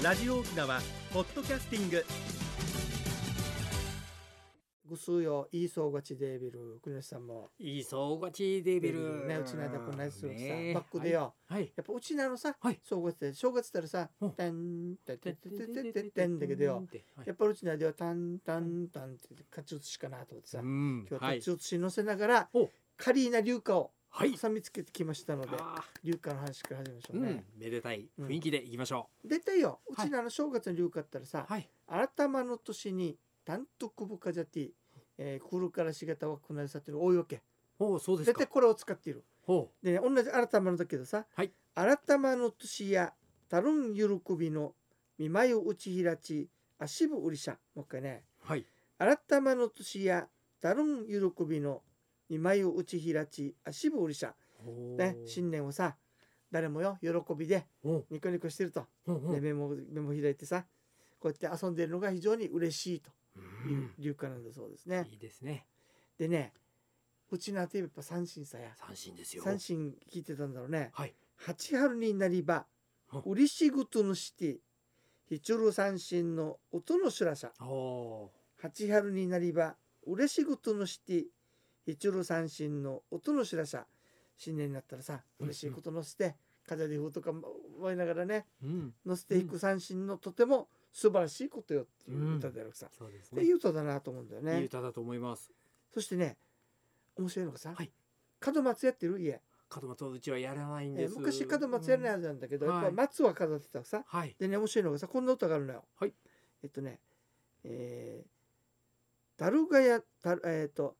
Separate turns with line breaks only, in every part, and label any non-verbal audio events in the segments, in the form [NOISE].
ラジオ沖縄ポッドキャスティング。
ぐすうよいいそうがちデービル。国吉さんも。
いいそうがちデビル。
ねうちの間こんなやつするさ、
ね
バックでよ、
はい。
やっぱうちなのさ、
はい。
正月で正月ったらさ
うん「
てんてててててててん」だけどよ。やっぱうちの間は「タンタンタン」って勝ち写しかなと思ってさ、
うん。
今日は
はい
勝ち写し載せながら、
お
カリーナ硫化を
はい。
挟みつけてきましたので、
あ
硫化の話から始めましょ
ーう
うね
ん。めでたい雰囲気でいきましょ
絶対よ。う
はい。
ちのあの正月の硫化ったらさ、
うはい。
改まの年に単独部下ジャティ、えー、来るからしがたはくなりさっていうのが多いわけ
おおそうですか。
絶対これを使っている。
ほ
でね同じ改まのだけどさ、
はい。
改まの年やたるん喜びの見舞いを打ち開ち足部売りしゃもう一回ね。
うはい。
改まの年やたるん喜びの見舞いを打ち開ち足部売りしゃね新年をさ誰もよ喜びで
お
ニコニコしてると、で目も目も開いてさこうやって遊んでるのが非常に嬉しいと
う
いうん。流歌なんだそうですね。
いいですね。
でねうちのあてやっぱ三振さや。
三振ですよ。
三振聞いてたんだろうね。
はい。
八春になりば
うん。
うりしぐとのしてひちゅる三振の音のしゅらさ
おお
八春になりばうれしぐとのしてひちゅる三振の音のしゅらさ新年になったらさ
うん
嬉しいことのせて風で風とか思いながらね
うん。
乗せていく三振のとても素晴らしいことよっていう歌であるさ、
そうですね。
いう歌だなと思うんだよ
いい
ね
歌だと思います。
そしてね面白いのがさ、
はい。
門松やってる家、
門松うちはやらないんです。
えー昔門松やらないはずなんだけど、やっぱ
うん。はい。
松は飾ってたさ。
はい。
でね面白いのがさこんな歌があるのよ。
はい。
えっとねえー、タルガヤタルえっ、と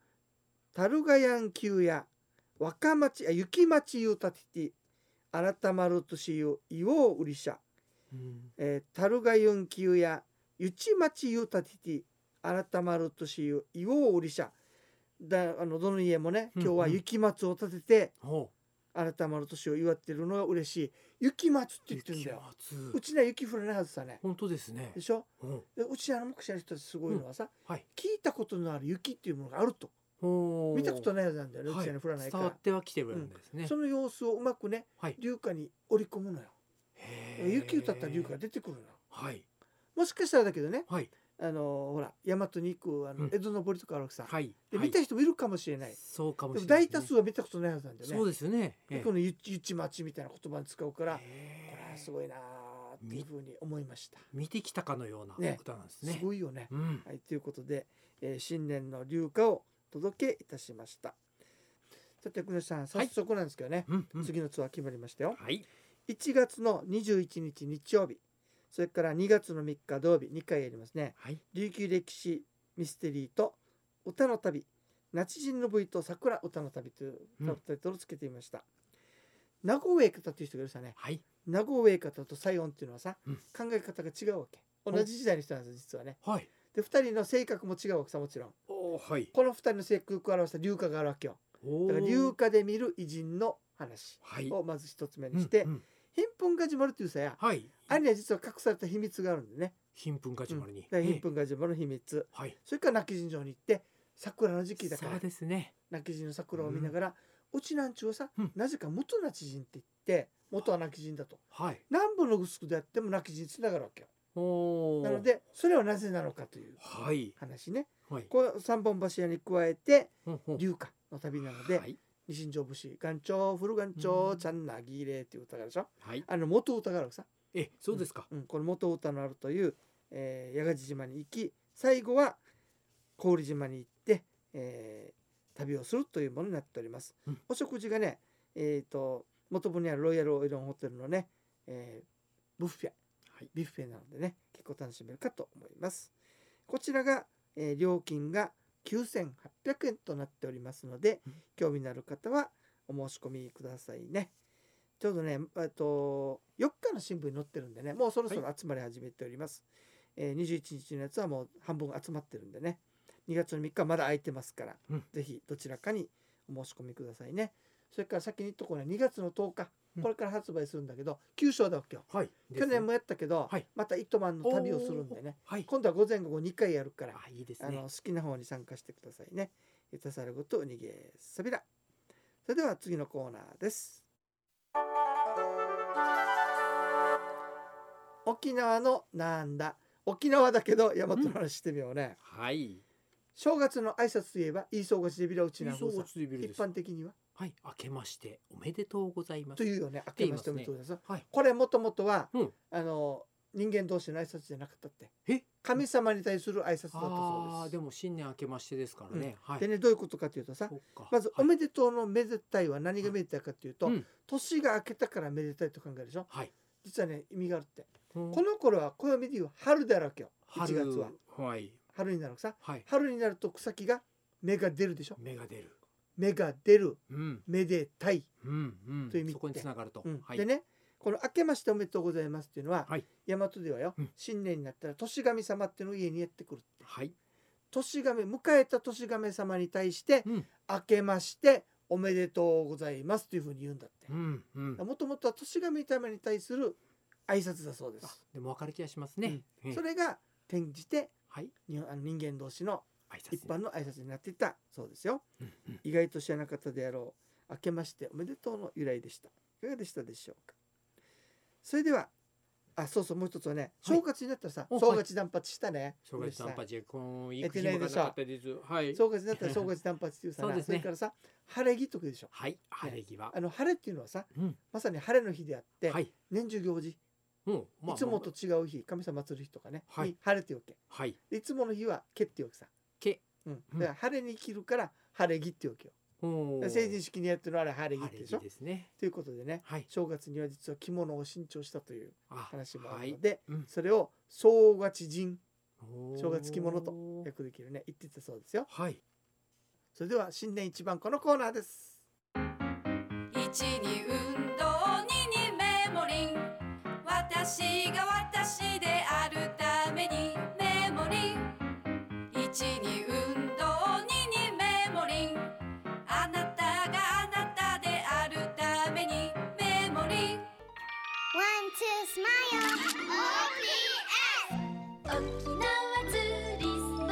タルガヤン級や若町あ雪町ゆうたてて改まるとしゆいおううりしゃ、
うん。
えー、タルガユン級やゆち町ゆうたてて改まるとしゆいおううりしゃだあのどの家もね今日は雪松を立てて
ほ
改まる年を祝ってるのが嬉しい。雪松って
う
言ってるんだよ。
雪
う
松
ちには雪降らないはずさね。
本当ですね。
でしょ？
うん。
でうちあの目視の人たちすごいのはさ、
はい。
聞いたことのある雪っていうものがあると見たことないはずなんだよね、
はい。う
ちに降らないから。
伝わってはきてるんですね。
その様子をうまくね
はい
流歌に織り込むのよ雪歌ったら流歌が出てくるの。よ
はい。
もしかしたらだけどね
はい。
あのほら大和に行くあの
うん。
江戸の堀とかあるさ、
はい。
で
はい。
見た人もいるかもしれない、
そうかもしれない
大多数は見たことないはずなんだよね。
そうですよね。ええ。
でこのゆゆちまちみたいな言葉に使うからこれはすごいなーっていうふうに思いました、
見てきたかのような
ね。
歌なんですね。
すごいよね。
うん。
はい、ということで、えー新年の流歌をお届けいたしました。さて、国吉さん、早速なんですけどね、
うんうん
次のツアー決まりましたよ。
はい
1月の21日日曜日、それから2月の3日土曜日、2回やりますね。
はい
琉球歴史ミステリーと歌の旅、那智人の部位と桜歌の旅という
うん
タイトルをつけてみました。名護上方という人がいるさね、
はい
名護上方と西音っていうのはさ、
うん
考え方が違うわけ。同じ時代の人なんです、実はね。
はい
で、2人の性格も違うわけさ、もちろん。
はい。
この二人の性格を表した流歌があるわけよ。
お
だから流
ー
歌で見る偉人の話
はい。
をまず一つ目にして、
うんうん。
貧困が始まるというさや、
はい。
あれには実は隠された秘密があるんでね。
貧困勝ち丸に。
だから
ええ。
貧困が始まる秘密。
はい。
それから泣き人城に行って、桜の時期だから
そう、ですね。
泣き人の桜を見ながら、うちなんちゅうはさ、
うん。
なぜか元泣き人って言って、元は泣き人だと。
はい。
南部のグであっても泣き人につながるわけよ。なので、それはなぜなのかという
はい。
話ね。
はい。
この三本柱に加えて、
ほんほん。
流歌の旅なので、
はい。
二神城節岩頂古岩頂
うん。
ちゃんなぎれっていう歌があるでしょ
はい。
あの元歌があるさ、
えそうですか？
うん、この元歌のあるという、えー、八ヶ島に行き最後は郡島に行って、えー旅をするというものになっております、
うん。
お食事がねえっ、と元部にあるロイヤルオイロンホテルのね、えーブッフェ
はい
ビュッフェなのでね結構楽しめるかと思います。こちらが、えー料金が9800円となっておりますので、
うん。
興味のある方はお申し込みくださいね。ちょうどねえっと4日の新聞に載ってるんでねもうそろそろ集まり始めております、えー21日のやつはもう半分集まってるんでね2月の3日はまだ空いてますから、
うん。
ぜひどちらかにお申し込みくださいね。それから先に言っとこうね2月の10日
うん
これから発売するんだけど旧章だわけよ。
はい。
去年もやったけど、
はい。
また糸満の旅をするんでね。
はい。
今度は午前午後2回やるから
あいいです
あの
ね
好きな方に参加してくださいね。ゆたさるごとうにげさびら。それでは次のコーナーです。沖縄のなんだ？沖縄だけど大和の話してみようね、
はい。
正月の挨拶といえば言いそうがちでビラ打ちな
そう
さ
ついびるです。
一般的には？
はい。明けましておめでとうございます。
というよね明けましておめでとうございます。
はい。
これもともとは、
うん。
あの人間同士の挨拶じゃなかったって。
え？
神様に対する挨拶だったそう
ああ
です
でも新年明けましてですからね。はい。
でねどういうことかというとさまずお
はい。
めでとうのめでたいは何がめでたいかというと、
うん。
年が明けたからめでたいと考えるでしょ？
はい。
実はね意味があるって、
こ
この頃は暦でいう春だらけよ。1
春
月は。
はい。
春になるさ。
はい。
春になると草木が芽が出るでしょ？
芽が出る。
芽が出る
うん
めでたい、
うんうん。
という意味
そこにつながると。
うん
はい。
でねこの「明けましておめでとうございます」っていうのは、
はい
大和ではよ、
うん
新年になったら年神様っていうのが家にやってくるって
はい。
年神迎えた年神様に対して
うん「
明けましておめでとうございます」というふうに言うんだって
うんうん。
もともとは年神様に対する挨拶だそうで
あ
す、
でも分かる気がしますね。ええ
それが転じて
はい。
にあの人間同士の一般の挨拶になっていった。そうですよ。
うんうん。
意外と知らなかったであろう。明けましておめでとうの由来でした。いかがでしたでしょうか。それではあそうそうもう一つはね
はい。
正月になったらさ、
お
正月断髪したね、
正月短髪。こう
やっ
行く日もが
てな
かったです。はい。
正月になったら [LAUGHS] 正月断髪っていうさ
そうね。
れからさ晴れ着とくでしょ。
はい。晴れ際。
あの晴れっていうのはさ
うん。
まさに晴れの日であって、
はい。
年中行事、
うん。まあ
いつもと違う日神様祀る日とかね、
はい。
に晴れっていうわけ。
はい。
でいつもの日は毛っていうわけさ、
け。
うん
うん
だから晴れに生きるから晴れ着っていうわけよ成人式にやってるのはあれ晴れ着でしょ
着ですね。
ということでね
はい。
正月には実は着物を新調したという
あ
話もあ
はい
るの。で、
うん
それを正月人正月着物と訳できるね言ってたそうですよ
はい。
それでは新年一番このコーナーです
一に運動二にメモリン私が私でン一に運動二にメモリンあなたがあなたであるためにメモリン
One, two, smile. OPS.
沖縄ツーリスト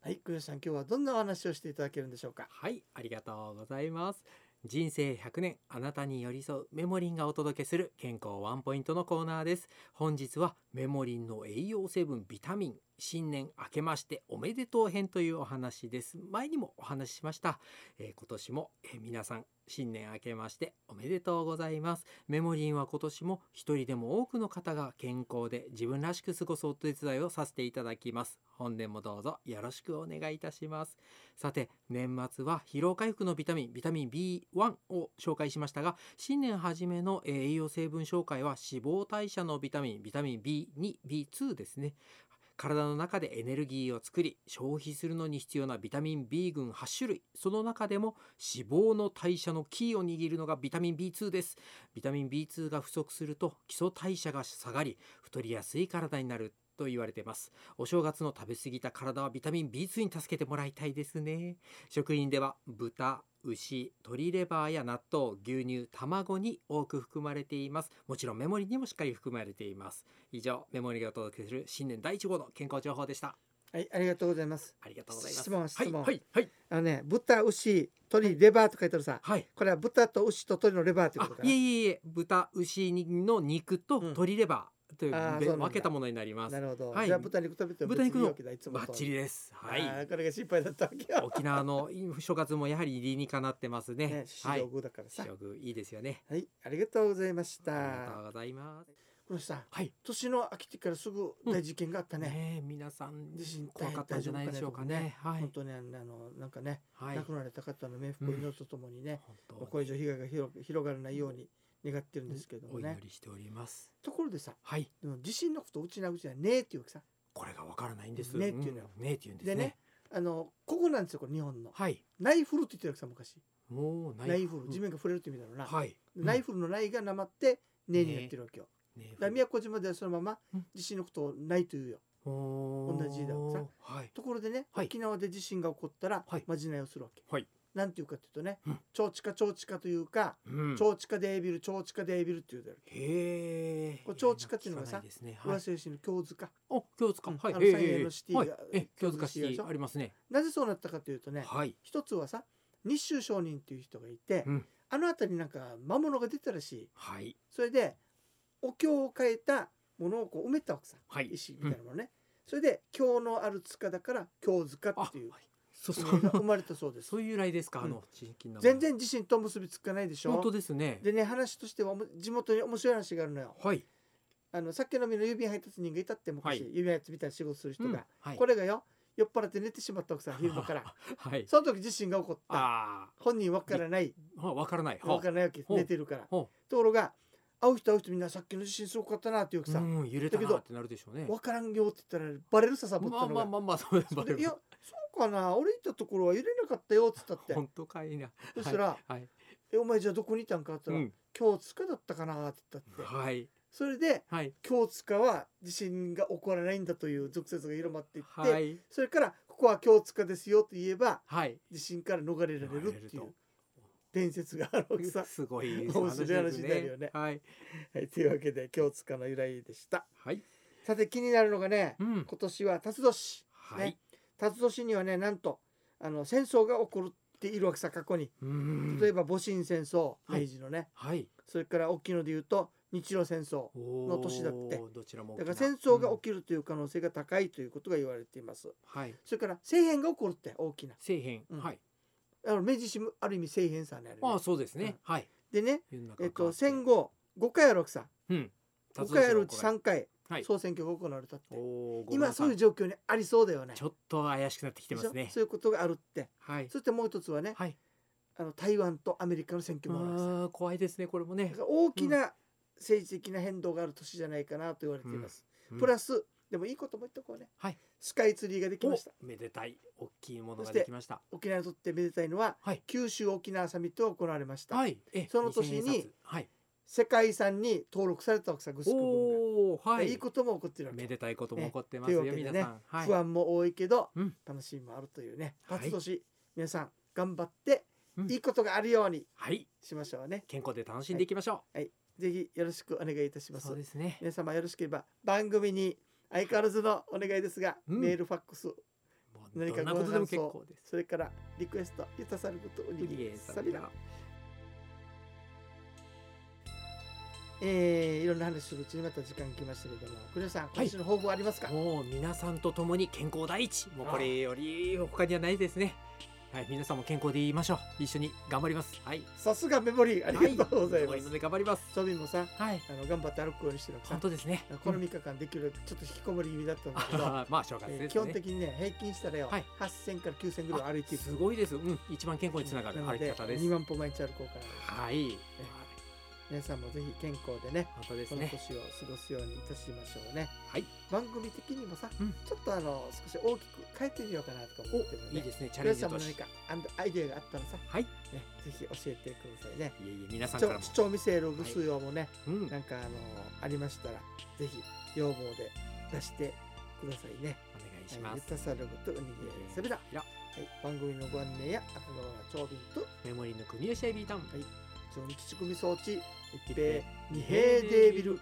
はい国吉さん今日はどんなお話をしていただけるんでしょうか？
はい。ありがとうございます。人生100年あなたに寄り添うメモリンがお届けする健康ワンポイントのコーナーです本日はメモリンの栄養成分ビタミン新年明けましておめでとう編というお話です。前にもお話ししました、えー今年も、えー皆さん新年明けましておめでとうございます。メモリンは今年も一人でも多くの方が健康で自分らしく過ごすお手伝いをさせていただきます。本年もどうぞよろしくお願いいたします。さて年末は疲労回復のビタミンビタミン B1 を紹介しましたが新年初めのえー栄養成分紹介は脂肪代謝のビタミンビタミン B2B2 ですね。体の中でエネルギーを作り消費するのに必要なビタミン B 群8種類。その中でも脂肪の代謝のキーを握るのがビタミン B2 です。ビタミン B2 が不足すると基礎代謝が下がり太りやすい体になると言われてます。お正月の食べ過ぎた体はビタミン B2 に助けてもらいたいですね。食品では豚牛鶏レバーや納豆牛乳卵に多く含まれています。もちろんメモリにもしっかり含まれています。以上メモリがお届けする新年第1号の健康情報でした。
はいありがとうございます。
ありがとうございます。
質問質問。
はいはい。はい
あのね豚牛鶏レバーと書いてあるさ。
はい。
これは豚と牛と鶏のレバーってこ
あ
とかな。
いえいえいえ豚牛の肉と
うん。
鶏レバー。というべ
あーそう
分けたものになります。
なるほど、
はい。
じゃあ豚肉食べても
豚肉の
別にいいわけだいつも
バッチリです。はい。
これが心配だったわけよ。
沖縄の正月もやはり理にかなってますね。
ね
はい。
白具だからさ。
白具いいですよね。
はい、ありがとうございまし
ありがと
た
うございます。
このさん
はい。
年の飽きてからすぐ大事件があったね、
ねえ皆さん
地震
怖かったんじゃないでしょうかね。はい。
本当にあのなんかね、
はい。
亡くなられた方の冥福を祈るとともにね、うこれ以上被害が広広がらないように願ってるんですけども
お
ね
祈、りしております。
ところでさ
はい。
でも地震のことをうちなうちなねえっていうわけさ。
これがわからないんです。
ねえっていうのよ。
ん。ねえっていうんですね。
でねあのここなんですよこれ日本の。
はい。
ナイフルって言ってるわけさ昔。
もう
ナイフ。ル。地面が触れるって意味だろうな、
はい。
ナイフルのナイがなまってねえになってるわけよ、
ねえ。
だ宮古島ではそのまま
うん
地震のことをないというよ。
同
同じだわさ。
はい。
ところでね、
はい。
沖縄で地震が起こったら、
はい。
まじないをするわけ。
はい
なんていうかというとね、
うん。
超地下超地下というか、
うん。
超地下デービル超地下デービルっていうだろ
へえ
超地下っていうのはさ
ね。
う。
はい。
市の京塚。
お京塚。
うん。
はい。
あの三栄のシティが
はい。え京塚シテ
ィ
ありますね。
なぜそうなったかというとね、
はい。
一つはさ日州商人っていう人がいて、
うん。
あの辺りなんか魔物が出たらしい。
はい。
それでお経を変えたものをこう埋めたわけさ、
はい。
石みたいなものね、それで経のある塚だから経塚
あ
っていう
そうそ
地名が生
う
まれたそうです。
そういう由来ですか、
うん。
あの地域の。
全然地震と結びつかないでしょ？
本当ですね。
でね話としては地元に面白い話があるのよ。
はい、
あの酒飲みの郵便配達人がいたって昔、
はい。
郵便配達みたいな仕事する人が、これがよ酔っ払って寝てしまったわけさ昼間から。
はい。
その時地震が起こった。
あ
本人わからない。
あわからない。
わからないわけ寝てるから。
ほ
ところが会う人会う人みんなさっきの地震すごかったなっていうさ、
うん。揺れた
だけど
なってなるでしょうね。
わからんよって言ったらバレるさサボったのが、
まあまあまあまあそう
それでいやそうかな？俺いたところは揺れなかったよっつったって。
本当かいな。
そしたら
はい、はい。
えお前じゃあどこにいたんか？って言ったら、
うん、
今日塚だったかな？って言ったって。
はい。
それで
はい。
京塚は地震が起こらないんだという俗説が広まっていって、
はい。
それからここは京塚ですよと言えば
はい。
地震から逃れられるっていう伝説があるわけさ。
すごい
面白い話になるよね。
はい。
はい、というわけで京塚の由来でした。
はい。
さて気になるのがね、
うん。
今年は辰年。
はい、
ね辰年にはねなんとあの戦争が起こっているわけさ過去に。例えば戊辰戦争
はい。
明治のね、
はい。
それから大きいので言うと日露戦争。
の
年だって。
どちらも大
だから戦争が
うん
起きるという可能性が高いということが言われています。
はい。
それから政変が起こるって大きな。
政変、
うん。
はい。
あの明治維新もある意味政変さねあれね。
ああそうですね、はい。
でね、えっと、戦後5回あるわけさ。
うん。
5回あるうち3回
はい。
総選挙が行われたって、
おー
今そういう状況にありそうだよね。
ちょっと怪しくなってきてますね。
でしょ？そういうことがあるって。
はい。
そしてもう一つはね、
はい。
あの台湾とアメリカの選挙もあるわけさ
あー怖いですねこれもね。
だから大きな政治的な変動がある年じゃないかなと言われています、
うん。
プラスでもいいことも言っとこうね、
はい。
スカイツリーができました。
おめでたい大きいものができました。
沖縄にとってめでたいのは、
はい。
九州沖縄サミットが行われました、
はい。え
その年に
2000円札はい。
世界遺産に登録されたわけさグスク
おおはい。
いいことも起こってるわけ。
めでたいことも起こってますよ、
ね
皆さん、はい、
不安も多いけど、
うん。
楽しみもあるというね
はい。
辰年、皆さん頑張って、
うん。
いいことがあるように
はい。
しましょうね。
健康で楽しんでいきましょ
ぜひよろしくお願いいたし
う、
ます。
そうですね。
皆様よろしければ番組に相変わらずのお願いですが、
うん。
メールファックス何か
どんなことでも結構です。
それからリクエストゆたさることおにぎりさびらえー、いろんな話するうちにまた時間来ましたけども国吉さん今年の抱負はありますか、
もう皆さんと共に健康第一。もうこれより他にはないですね。はい皆さんも健康でいましょう。一緒に頑張ります。はい。
さすがメモリーありがとうございます、
はいので頑張ります
ソビンもさ
はい
あの頑張って歩くようにしてる
本当ですね
この3日間できるちょっと引きこもり気味だったんだけど、
まあ正月ですね、
えー基本的にね平均したらよ、
はい
8000から9000ぐらい歩いていく
すごいですうん一番健康につながる歩き方です
2万歩毎日歩こうかな
はい
皆さんもぜひ健康でね
本当です
この
ね
年を過ごすようにいたしましょうね。
はい。
番組的にもさ、
うん。
ちょっとあの少し大きく変えてみようかなとか思ってるので
いいですねチャ
皆
レンジとし
さんも何かアイデアがあったらさ、
はい。
ね、ぜひ教えてくださいね。
いえいえ皆さん
視
から
視聴未成の部数用もね、
うん。
なんかあのありましたらぜひ要望で出してくださいね。
お願いします。
はいゆたさることおにぎりそれだ。
いや
はい、番組のご案内や赤川長瓶と
メモリーの国吉エビタン。
はい超日仕組み装置。一平二平デービル